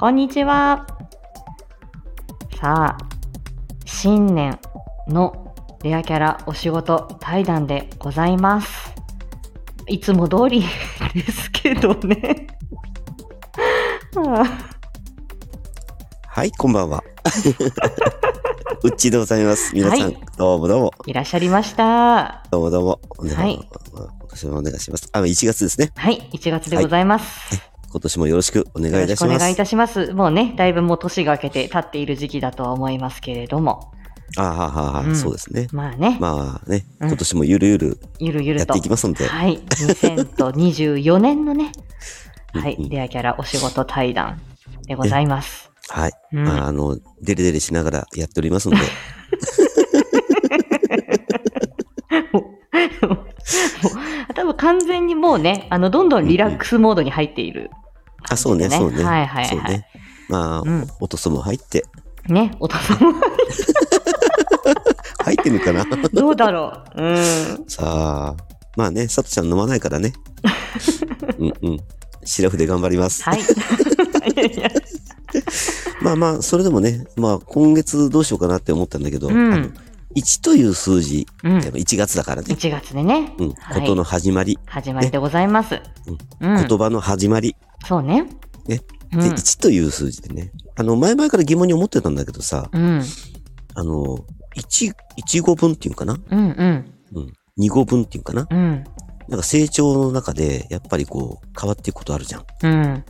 こんにちは。さあ、新年のレアキャラお仕事対談でございます。いつも通り ですけどね。は あはい、こんばんは。うっちーでございます。皆さん、はいどうもどうも、いらっしゃいました。どうもどうも。はい今年もお願いします。あ、1月ですね。はい、1月でございます。今年もよろしくお願いいたします。お願いいたします。もうね、だいぶもう年が明けて経っている時期だとは思いますけれども。あははは、うんそうですね。まあね、まあね、うん今年もゆるゆるゆるゆると。やっていきますので、はい。2024年のね、はいレアキャラお仕事対談でございます。はい。うんまあ、あの、デレデレしながらやっておりますので、多分完全にもうね、あの、どんどんリラックスモードに入っているあ、そうね、そうね。はいはいはいそうね。まあ、うん音素も入って、ね、お父さんも 入ってるかな？どうだろう。うん。さあ、まあね、さとちゃん飲まないからね。うんうん。シラフで頑張ります。はい。まあまあ、それでもね、まあ今月どうしようかなって思ったんだけど、うん1という数字、うん。1月だからね、1月でね、うん、はいことの始まり、始まりでございます。うん。言葉の始まり、そうね。ねうんで、1という数字でね、あの、前々から疑問に思ってたんだけどさ、うん。あの、1、1語分っていうかな？うんうん。うん。2語分っていうかな？うん。なんか成長の中で、やっぱりこう、変わっていくことあるじゃん。うん。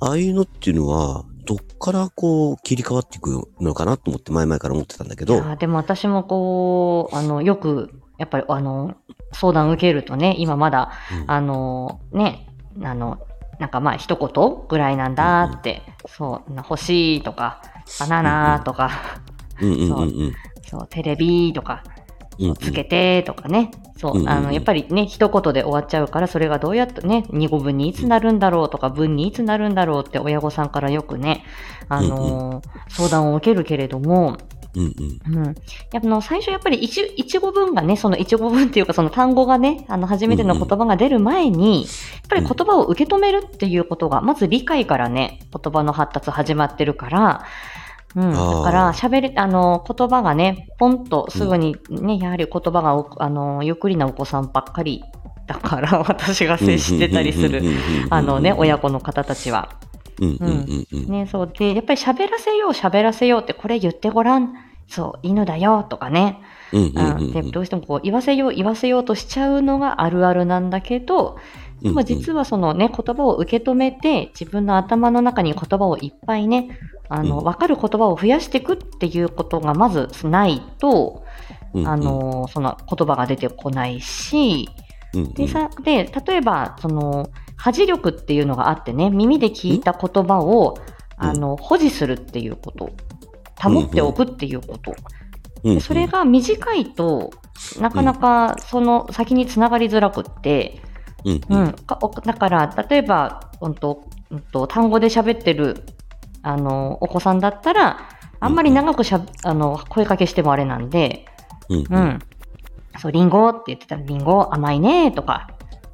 ああいうのっていうのは、どっからこう、切り替わっていくのかなと思って前々から思ってたんだけど、でも私もこう、あの、よく、やっぱりあの、相談受けるとね、今まだ、うん。あの、ね、あの、なんかまあ一言ぐらいなんだって、そう、欲しいとか、バナナとか、うんうんうんうん。そう、テレビとか、うんうんつけてとかね、そう、あの、やっぱりね、一言で終わっちゃうから、それがどうやってね、二語分にいつなるんだろうとか、文にいつなるんだろうって親御さんからよくね、あのー相談を受けるけれども、うんうん。うん。やっぱあの最初やっぱり一一語文がね、その一語文っていうかその単語がね、あの初めての言葉が出る前に、やっぱり言葉を受け止めるっていうことが、まず理解からね、言葉の発達始まってるから、うん。だから喋れ、あの、言葉がね、ポンとすぐにね、やはり言葉がお、あの、ゆっくりなお子さんばっかり。だから、私が接してたりする、あのね、親子の方たちは。うん。うん。うん。うん。ね、そう。で、やっぱり喋らせよう、喋らせようって、これ言ってごらん。そう、犬だよ、とかね。どうしてもこう言わせよう言わせようとしちゃうのがあるあるなんだけど、でも実はそのね、言葉を受け止めて、自分の頭の中に言葉をいっぱいね、あの、うん。わかる言葉を増やしていくっていうことがまずないと、うんうん。あ、の、その言葉が出てこないし、うんうん。でさ、で、例えば、その、恥力っていうのがあってね、耳で聞いた言葉を、うん。あの、保持するっていうこと。保っておくっていうこと。うんうん。でそれが短いと、なかなかその先につながりづらくって、うんうん。だから、例えば、うんとうんと、単語で喋ってるあのお子さんだったら、あんまり長くしゃあの声かけしてもあれなんで、うんううん。ん。そう、リンゴって言ってたら、リンゴ甘いねとか、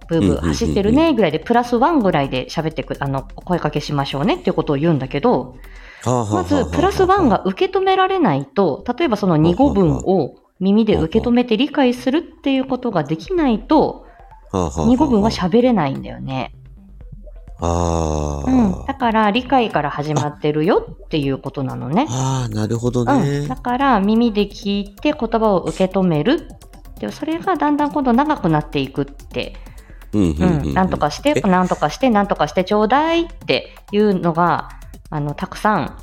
ブーブーうんうんうんうん。走ってるねぐらいで、プラスワンぐらいで喋ってく、あの、声かけしましょうねっていうことを言うんだけど、まず、プラスワンが受け止められないと、例えばその2語文を耳で受け止めて理解するっていうことができないと、2語文は喋れないんだよね。ああ、うん。だから、理解から始まってるよっていうことなのね。ああ、なるほどうん。ねだ。から、耳で聞いて言葉を受け止める。でそれがだんだん今度長くなっていくって、うんううんん。なんとかして、え？なんとかして、なんとかしてちょうだいっていうのが、あの、たくさん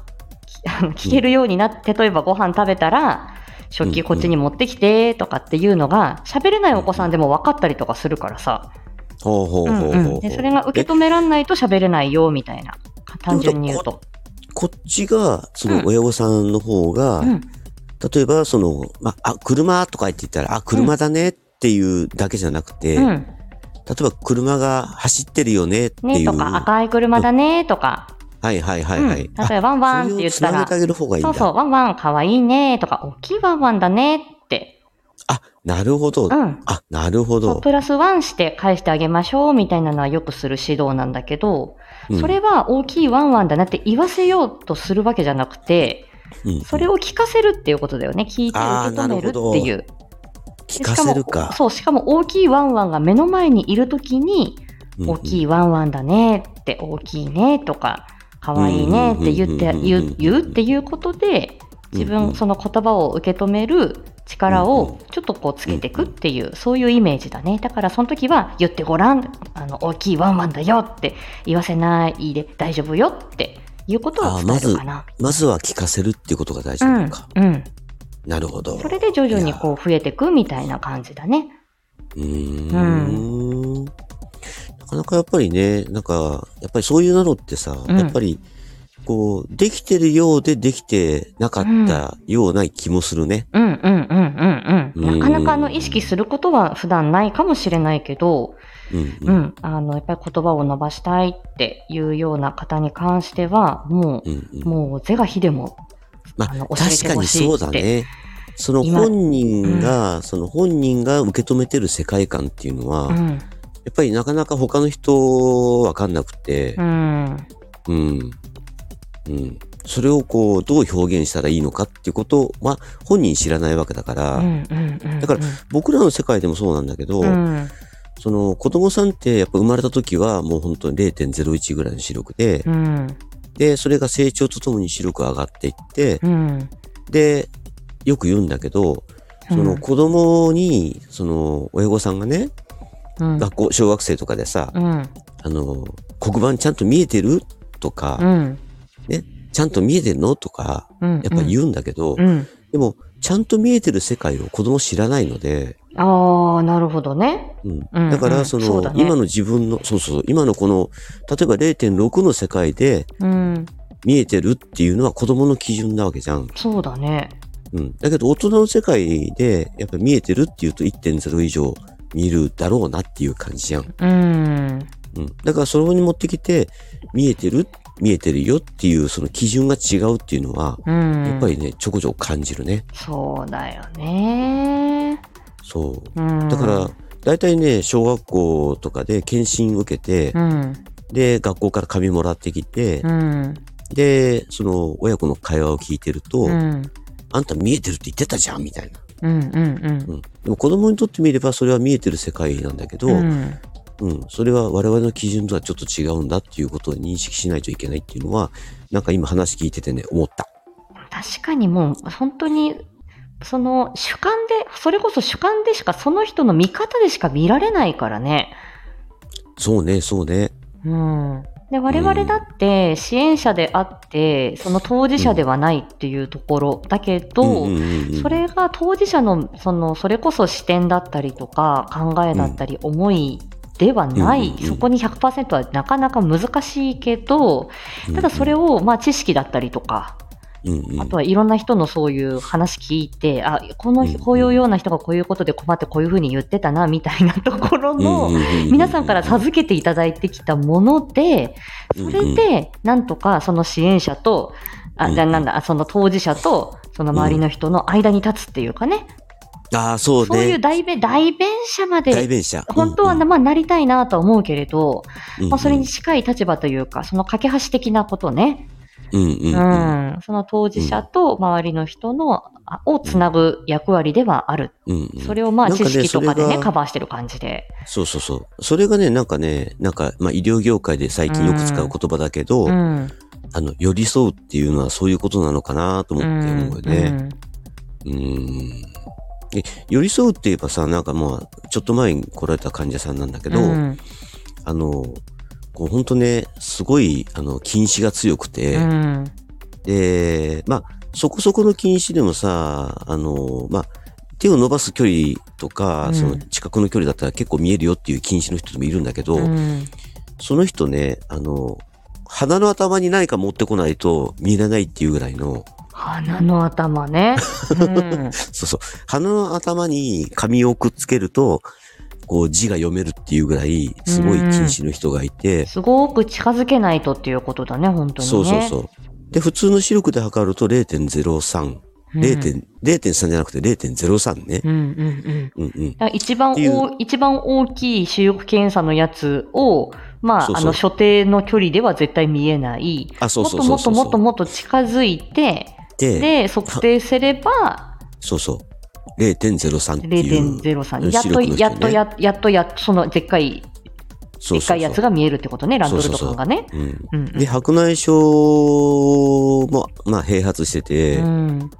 聞けるようになって、例えばご飯食べたら、食器こっちに持ってきてとかっていうのが、喋れないお子さんでも分かったりとかするからさ。ほうほううんほうほうそれが受け止めらんないと喋れないよ、みたいな。単純に言うと。こっちが、その親御さんの方が、うん。例えば、その、まあ、あ、車とか言って言ったら、あ、車だねっていうだけじゃなくて、うん。例えば車が走ってるよねっていう。ねとか、赤い車だねとか。はいはいはいはい。うん例えばワンワンって言ったらそうそう、ワンワンかわいいねとか、大きいワンワンだねって。あ、なるほど。うん。あ、なるほど。プラスワンして返してあげましょうみたいなのはよくする指導なんだけど、それは大きいワンワンだなって言わせようとするわけじゃなくて、うん、それを聞かせるっていうことだよね。聞いて受け止めるっていう。聞かせるか。そう、しかも大きいワンワンが目の前にいるときに、大きいワンワンだねって、大きいねとか、かわいいねって言って、言うっていうことで、自分、その言葉を受け止める力をちょっとこうつけていくっていう、そういうイメージだね。だからその時は言ってごらん、あの、大きいワンワンだよって言わせないで大丈夫よっていうことを伝えるかな。まず、まずは聞かせるっていうことが大事なのか。うん、うん。なるほど。それで徐々にこう増えていくみたいな感じだね。うん。かなかやっぱりね、なんか、やっぱりそういうのってさ、うん、やっぱり、こう、できてるようでできてなかったような気もするね。うん、うん、うん、うん、うん。なかなかあの、意識することは普段ないかもしれないけど、うん、うん、あの、やっぱり言葉を伸ばしたいっていうような方に関しては、もう、うんうん、もう、是が非でも、まあ、確かにそうだね。その本人が、うん、その本人が受け止めてる世界観っていうのは、うん、やっぱりなかなか他の人わかんなくて、うん、うん。うん。それをこう、どう表現したらいいのかっていうことは、本人知らないわけだから、だから僕らの世界でもそうなんだけど、うん、その子供さんってやっぱ生まれた時はもう本当に0.01ぐらいの視力で、うん、で、それが成長とともに視力上がっていって、うん、で、よく言うんだけど、その子供に、その親御さんがね、学校、小学生とかでさ、あの、黒板ちゃんと見えてる？とか、ね、ちゃんと見えてんの？とか、やっぱ言うんだけど、うん、でも、ちゃんと見えてる世界を子供知らないので、ああ、なるほどね。うん。だから、その、ね、今の自分の、そうそう、今のこの、例えば0.6の世界で、見えてるっていうのは子供の基準なわけじゃん。そうだね。うん。だけど、大人の世界で、やっぱ見えてるっていうと1.0以上見るだろうなっていう感じじゃん。うん。うん。だから、それに持ってきて、見えてる見えてるよっていうその基準が違うっていうのは、うん、やっぱりね、ちょこちょこ感じるね。そうだよね。そう。うん、だから、大体ね、小学校とかで検診受けて、うん、で、学校から紙もらってきて、で、その親子の会話を聞いてると、あんた見えてるって言ってたじゃんみたいな。うんうんうん、うん、でも子供にとってみればそれは見えてる世界なんだけど、うん、うん、それは我々の基準とはちょっと違うんだっていうことを認識しないといけないっていうのは、なんか今話聞いててね、思った。確かにもう、本当に、その主観で、それこそ主観でしか、その人の見方でしか見られないからね。そうね、そうね。うん。で、我々だって支援者であって、その当事者ではないっていうところだけど、それが当事者の、その、それこそ視点だったりとか、考えだったり、思いではない、そこに100%はなかなか難しいけど、ただそれを、まあ、知識だったりとか、うんうん、あとはいろんな人のそういう話聞いて、あ、この、こういうような人がこういうことで困ってこういうふうに言ってたな、みたいなところの、皆さんから授けていただいてきたもので、それで、なんとかその支援者と、あ、じゃなんだ、その当事者と、その周りの人の間に立つっていうかね、ああ、そうね。そういう代弁、代弁者まで。代弁者。本当は、まあ、なりたいなとは思うけれど、うんうん、まあ、それに近い立場というか、その架け橋的なことね。うんうんうん、うん、その当事者と周りの人の、をつなぐ役割ではある。うんうん、それをまあ知識とかでね、カバーしてる感じで。そうそうそう。それがね、なんかね、なんか、まあ医療業界で最近よく使う言葉だけど、うん、あの、寄り添うっていうのはそういうことなのかなと思って思うよね。うん、うんで、寄り添うって言えばさ、なんかまあ、ちょっと前に来られた患者さんなんだけど、うん、あの、こう本当ね、すごい、あの、禁止が強くて、うん、で、まあ、そこそこの禁止でもさ、あの、まあ、手を伸ばす距離とか、うん、その近くの距離だったら結構見えるよっていう禁止の人もいるんだけど、その人ね、あの、鼻の頭に何か持ってこないと見えないっていうぐらいの、鼻の頭ね。うん、そうそう。鼻の頭に紙をくっつけると、こう字が読めるっていうぐらい、すごい禁止の人がいて、すごく近づけないとっていうことだね、本当に、ね。そうそうそう。で、普通の視力で測ると0.03。0.3じゃなくて0.03ね。うんうんうん。うんうん、一番お、一番大きい視力検査のやつを、まあ、あの、所定の距離では絶対見えない。あ、そうそうもっともっともっともっと近づいて、で、測定すれば、そうそう。0.03っていう。0.03。やっと、やっと、ややっと、やっと、その、でっかい、でっかいやつが見えるってことね、ランドルト感がね。で、白内障も、まあ、併発してて、うん、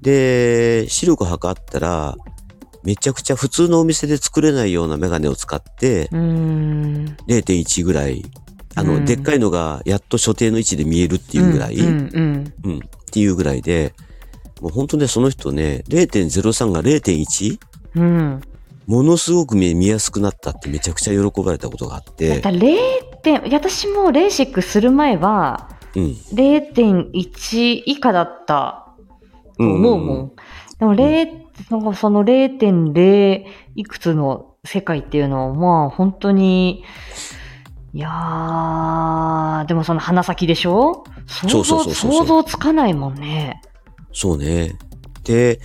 で、視力測ったら、めちゃくちゃ普通のお店で作れないようなメガネを使って、0.1ぐらい、あの、でっかいのがやっと所定の位置で見えるっていうぐらい、うん、っていうぐらいで、もう本当ね、その人ね、0.03が 0.1? うん。ものすごく見見やすくなったってめちゃくちゃ喜ばれたことがあって。だ0点、私もレーシックする前は、うん、0.1以下だったと思うもん。うん、でも0、なんかその0.0いくつの世界っていうのは、まあ本当に、いやー、でもその鼻先でしょ？想像、想像つかないもんね。そうね。で、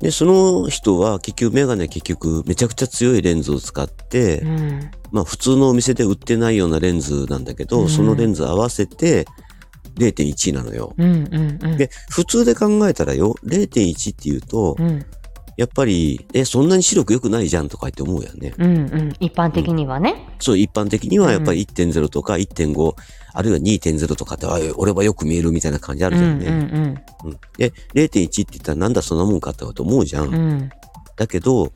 で、その人は結局メガネ結局めちゃくちゃ強いレンズを使って、うん、まあ普通のお店で売ってないようなレンズなんだけど、うん、そのレンズ合わせて0.1なのよ、うんうんうん。で、普通で考えたらよ、0.1っていうと、うんやっぱり、え、そんなに視力良くないじゃんとか言って思うよね。うんうん。一般的にはね。うん、そう、一般的にはやっぱり1.0とか1.5、あるいは2.0とかって、あ、俺はよく見えるみたいな感じあるじゃんね。うん、うん、うん。で、0.1って言ったらなんだそんなもんかってこと思うじゃん。うん、だけど、やっ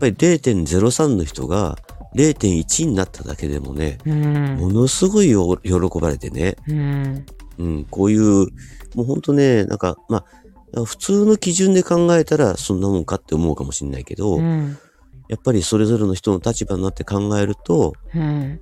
ぱり0.03の人が0.1になっただけでもね、うん、ものすごい喜ばれてね。うん。うん、こういう、もうほんとね、なんか、まあ、普通の基準で考えたらそんなもんかって思うかもしれないけど、うん、やっぱりそれぞれの人の立場になって考えると、うん、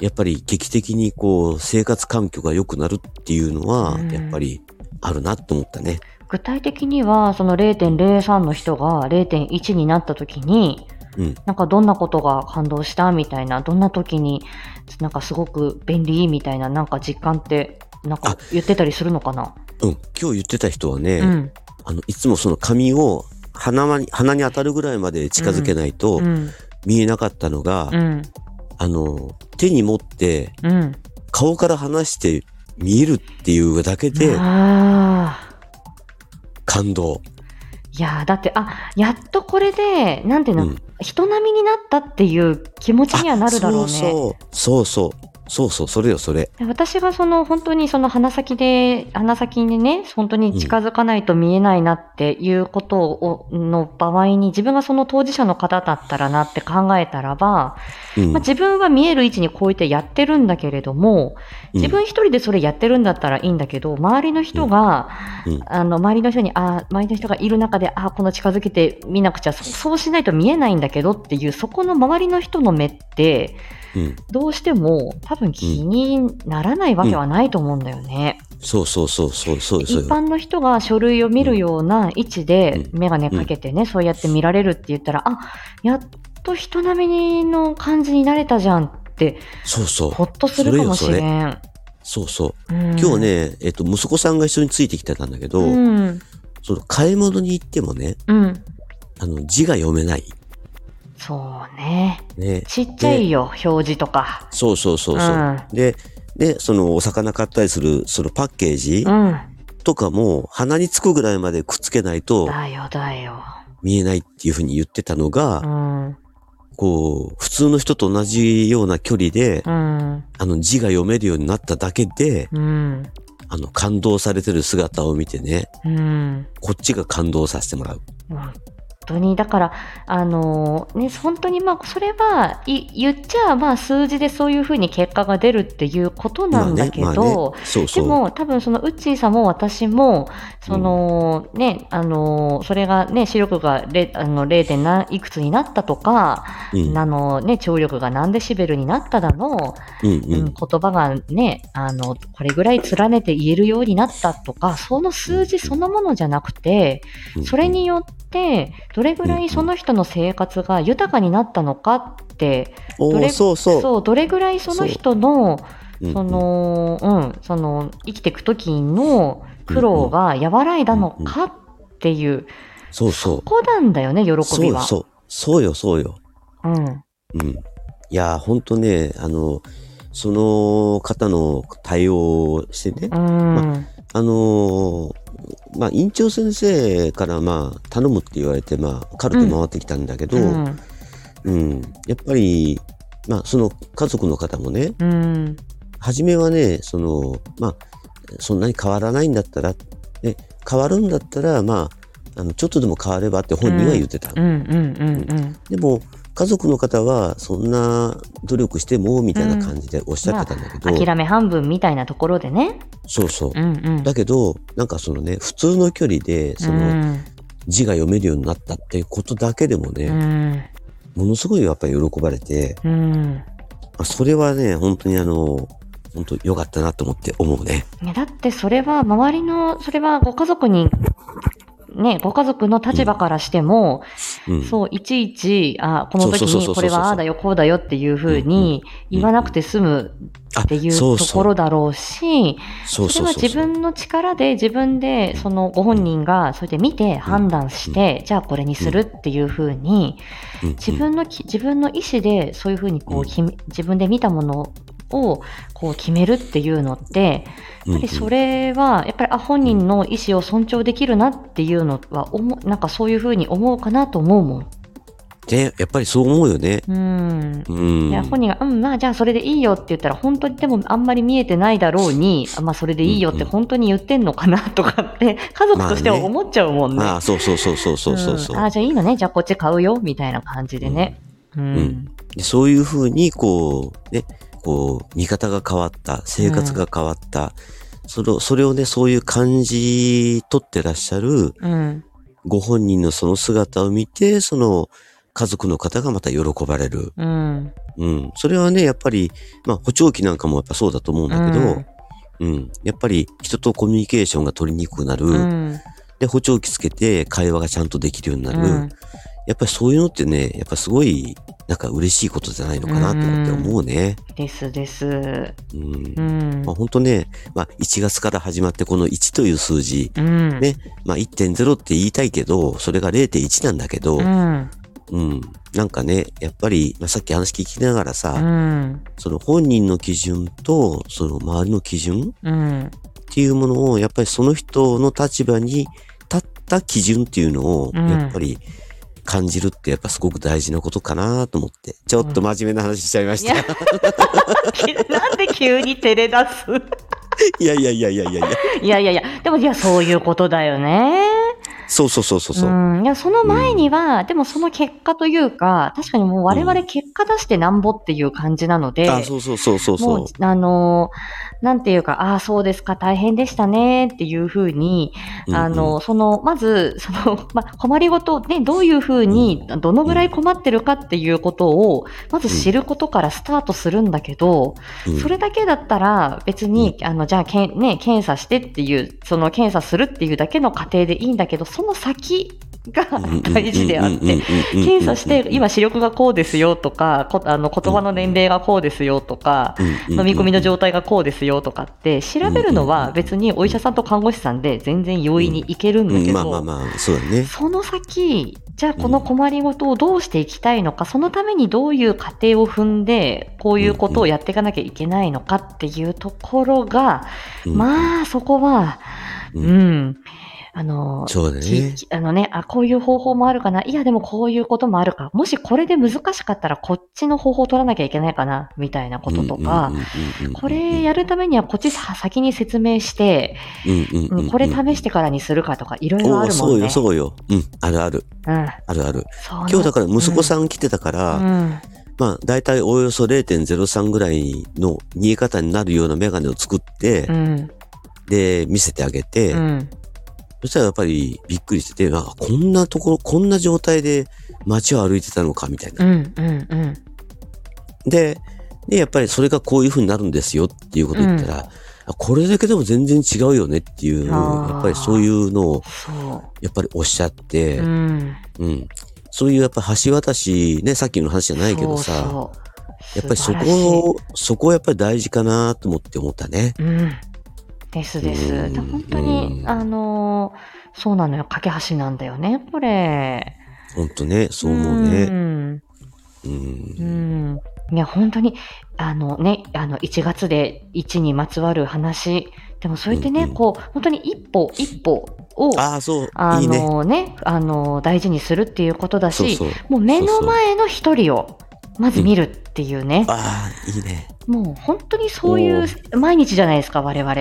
やっぱり劇的にこう生活環境が良くなるっていうのは、やっぱりあるなと思ったね。具体的には、その0.03の人が0.1になった時に、うん、なんかどんなことが感動したみたいな、どんな時になんかすごく便利みたいななんか実感ってなんか言ってたりするのかな？うん、今日言ってた人はね、うん、あの、いつもその髪を鼻に、鼻に当たるぐらいまで近づけないと見えなかったのが、うん、あの、手に持って、顔から離して見えるっていうだけで、感動。いやだって、あ、やっとこれで、なんていうの、うん、人並みになったっていう気持ちにはなるだろうね。そうそう。そうそう。そうそう、それよ、それ。私がその本当にその鼻先で、鼻先にね、本当に近づかないと見えないなっていうことを、の場合に、自分がその当事者の方だったらなって考えたらば、うん、まあ、自分は見える位置にこうやってやってるんだけれども、自分一人でそれやってるんだったらいいんだけど、周りの人が、うん、あの、周りの人に、あ、周りの人がいる中で、あ、この近づけて見なくちゃ、そうしないと見えないんだけどっていう、そこの周りの人の目って、どうしても多分気にならないわけはないと思うんだよね。そうそうそうそうそう一般の人が書類を見るような位置で眼鏡かけてね、そうやって見られるって言ったら、あやっと人並みの感じになれたじゃんって、そうそう。ほっとするかもしれん。そうそう。うん、今日ね、えっと、息子さんが一緒についてきてたんだけど、うん、その買い物に行ってもね、うん、あの字が読めない。そうね。ね。ちっちゃいよ、表示とか。そうそうそうそう。うん、で、で、そのお魚買ったりする、そのパッケージ、うん、とかも鼻につくぐらいまでくっつけないと、だよだよ。見えないっていうふうに言ってたのが、うん、こう、普通の人と同じような距離で、うん、あの字が読めるようになっただけで、うん、あの感動されてる姿を見てね、うん、こっちが感動させてもらう。当に。だから、あのー、ね、本当にまあ、それは、言っちゃ、まあ、数字でそういうふうに結果が出るっていうことなんだけど、まあねまあね、そうそう。でも、多分その、ウッチーさんも私も、その、うん、ね、あのー、それがね、視力が0、あの、0. 何いくつになったとか、うん、あの、ね、聴力が何デシベルになっただの、うん、うん、言葉がね、あの、これぐらい連ねて言えるようになったとか、その数字そのものじゃなくて、それによって、どれぐらいその人の生活が豊かになったのかって、どれそうそうどれぐらいその人の、その、うん、その、生きていく時の苦労が和らいだのかっていう、そうそう。そこなんだよね、喜びは。そうそう。よ、そうよ。うん。うん。いや、ほんとね、あの、その方の対応をしてね、まあ、あのー、まあ、院長先生からまあ、頼むって言われて、まあ、カルテ回ってきたんだけど、うん、うん、やっぱり、まあ、その家族の方もね、うん、初めはね、その、まあ、そんなに変わらないんだったら、ね、変わるんだったら、まあ、あのちょっとでも変わればって本人は言ってた。でも、家族の方はそんな努力してもみたいな感じでおっしゃってたんだけど、まあ、諦め半分みたいなところでね。そうそう、うんうん、だけどなんかそのね普通の距離でその、字が読めるようになったっていうことだけでもね、うん、ものすごいやっぱり喜ばれて、うん、それはね本当にあの本当良かったなと思って思うね。だってそれは周りの、それはご家族にね、ご家族の立場からしても、うん、そう、いちいち、あ、この時にこれはああだよ、こうだよっていうふうに言わなくて済むっていうところだろうし、それは自分の力で自分で、そのご本人がそれで見て判断して、じゃあこれにするっていうふうに、自分の、自分の意思でそういうふうにこう、自分で見たものをこう決めるっていうのって、やっぱりそれは、やっぱりあ本人の意思を尊重できるなっていうのは、なんかそういうふうに思うかなと思うもん。ね、やっぱりそう思うよね。うん。うん、いや本人が、うん、まあじゃあそれでいいよって言ったら、本当にでもあんまり見えてないだろうに、まあそれでいいよって本当に言ってんのかなとかって、家族としては思っちゃうもんね。まあ、ね、そうそうそうそうそうそうそう、ん、あじゃあいいのね、じゃあこっち買うよ、みたいな感じでね。うん。うん、そういうふうに、こう、ね、こう、見方が変わった、生活が変わった、うん、それを、それをね、そういう感じ取ってらっしゃる、うん、ご本人のその姿を見て、その、家族の方がまた喜ばれる。うん。うん。それはね、やっぱり、まあ、補聴器なんかもやっぱそうだと思うんだけど、うん、うん、やっぱり人とコミュニケーションが取りにくくなる。うん、で、補聴器つけて会話がちゃんとできるようになる。うん、やっぱりそういうのってね、やっぱすごいなんか嬉しいことじゃないのかなって思って思うね。ですです。うん。うん、まあ本当ね、まあ1月から始まってこの1という数字、うん、ね、まあ1.0って言いたいけど、それが0.1なんだけど、うん、うん。なんかね、やっぱり、まあ、さっき話聞きながらさ、うん、その本人の基準と、その周りの基準、うん、っていうものを、やっぱりその人の立場に立った基準っていうのを、やっぱり、うん感じるってやっぱすごく大事なことかなと思って。ちょっと真面目な話しちゃいました。なんで急に照れ出す？い やいやいやいやいやいや。いやいやいや、でもいや、そういうことだよね。そうそうそうそう。うん、いや、その前には、うん、でもその結果というか、確かにもう我々結果出してなんぼっていう感じなので、うん、あ、そうそうそうそうもう、あのなんていうか、ああ、そうですか、大変でしたねっていうふうに、あの、うん。うん、その、まず、その、ま、困りごと、ね、どういうふうに、どのぐらい困ってるかっていうことを、まず知ることからスタートするんだけど、うん、それだけだったら、別に、あの、じゃあ、けん、ね、検査してっていう、その検査するっていうだけの過程でいいんだけど、その先が大事であって、検査して、今視力がこうですよとか、あの言葉の年齢がこうですよとか、飲み込みの状態がこうですよとかって調べるのは別にお医者さんと看護師さんで全然容易にいけるんだけど、その先、じゃあこの困りごとをどうしていきたいのか、そのためにどういう過程を踏んで、こういうことをやっていかなきゃいけないのかっていうところが、まあそこは、うん、あの、そうだね。あのね、あ、こういう方法もあるかな。いや、でもこういうこともあるか。もしこれで難しかったらこっちの方法を取らなきゃいけないかな、みたいなこととか、これやるためにはこっち先に説明して、これ試してからにするかとか、いろいろあるもんね。そうよ、そうよ。うん、あるある。うん。あるある。今日だから息子さん来てたから、うん、まあ、だいたいおよそ0.03ぐらいの見え方になるようなメガネを作って、うん、で、見せてあげて、うん、そしたらやっぱりびっくりしてて、あ、こんなところ、こんな状態で街を歩いてたのか、みたいな。うんうんうん、で、で、やっぱりそれがこういう風になるんですよっていうことを言ったら、うん、これだけでも全然違うよねっていう、やっぱりそういうのを、やっぱりおっしゃって、うん、うん。そういうやっぱ橋渡し、ね、さっきの話じゃないけどさ、そうそう。やっぱりそこを、そこをやっぱり大事かなと思って思ったね。うんですです。本当に、あのー、そうなのよ。架け橋なんだよね、これ。本当ね、そう思うね。うん。うん。いや、本当に、あのね、あの、1月で1にまつわる話、でもそうやってね、うんうん、こう、本当に一歩一歩を、あそう、あのね、あの、大事にするっていうことだし、そうそうもう目の前の一人を、まず見るっていうね。うん、ああ、いいね。もう本当にそういう毎日じゃないですか、我々。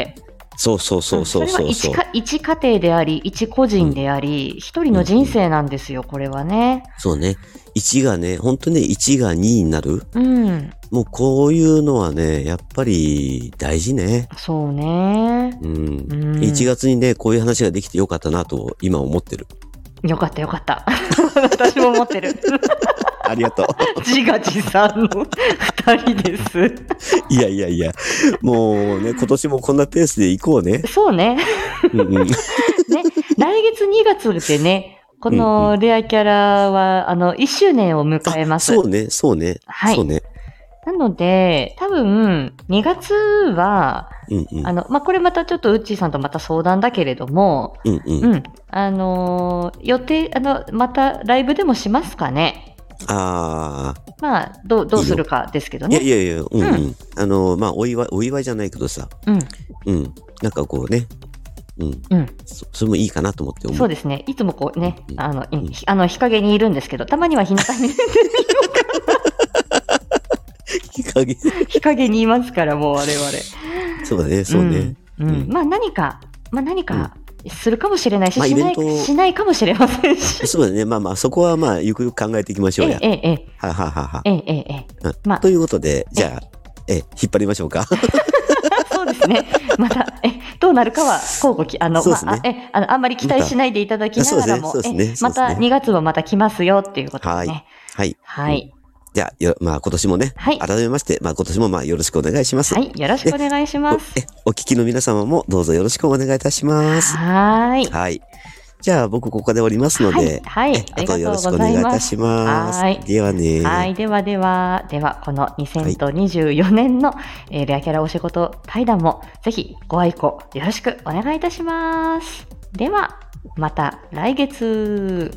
そうそうそうそうそうそれは一家庭であり、一個人であり、一、うん、人の人生なんですよ、これはね。そうね。1がね、本当ね、1が2になる。うん。もうこういうのはね、やっぱり大事ね。そうね。うん。うん、1月にね、こういう話ができてよかったなと今思ってる。よかったよかった。私も思ってる。ありがとう。自画自賛の二人です。いやいやいや、もうね、今年もこんなペースでいこうね。そうね。うんうん、ね、来月2月でね、このレアキャラは、うんうん、あの、1周年を迎えます。そうね、そうね。はい。そうね。なので、多分、2月は、うんうん、あの、まあ、これまたちょっとウッチーさんとまた相談だけれども、うんうん。うん、あのー、予定、あの、またライブでもしますかね。ああ。まあ、どう、どうするかですけどね。いやいやいや、うん、うん、うん。あの、まあ、お祝い、お祝いじゃないけどさ。うん。うん。なんかこうね。うん。うん。そそれもいいかなと思って思う。そうですね。いつもこうね、うん、あの、うん、あの、日陰にいるんですけど、たまには日向に。日陰日陰にいますから、もう我々。そうだね、そうね。うん。うん、まあ何か、まあ何か、するかもしれないし、まあ、しないしないかもしれませんし。そうだね。まあまあ、そこはまあ、ゆくゆく考えていきましょうや。ええ、ええ。はははは。ええ、ええ、うん、まあ。ということで、じゃあ、ええ、引っ張りましょうか。そうですね。また、え、どうなるかは、交互き、あの、ね、まあ、え、あの、あんまり期待しないでいただきながらも、また2月はまた来ますよっていうことですね。はい。はい。じゃあ、よ、まあ今年もね、はい、改めまして、まあ今年もまあよろしくお願いします。はい、よろしくお願いします。え、お聞きの皆様もどうぞよろしくお願いいたします。はい。はい。じゃあ僕ここでおりますので、はい、はい、あとよろしくお願いいたします。はい。ではね。はい、ではでは、ではこの2024年の、はい、えー、レアキャラお仕事対談もぜひご愛顧よろしくお願いいたします。では、また来月。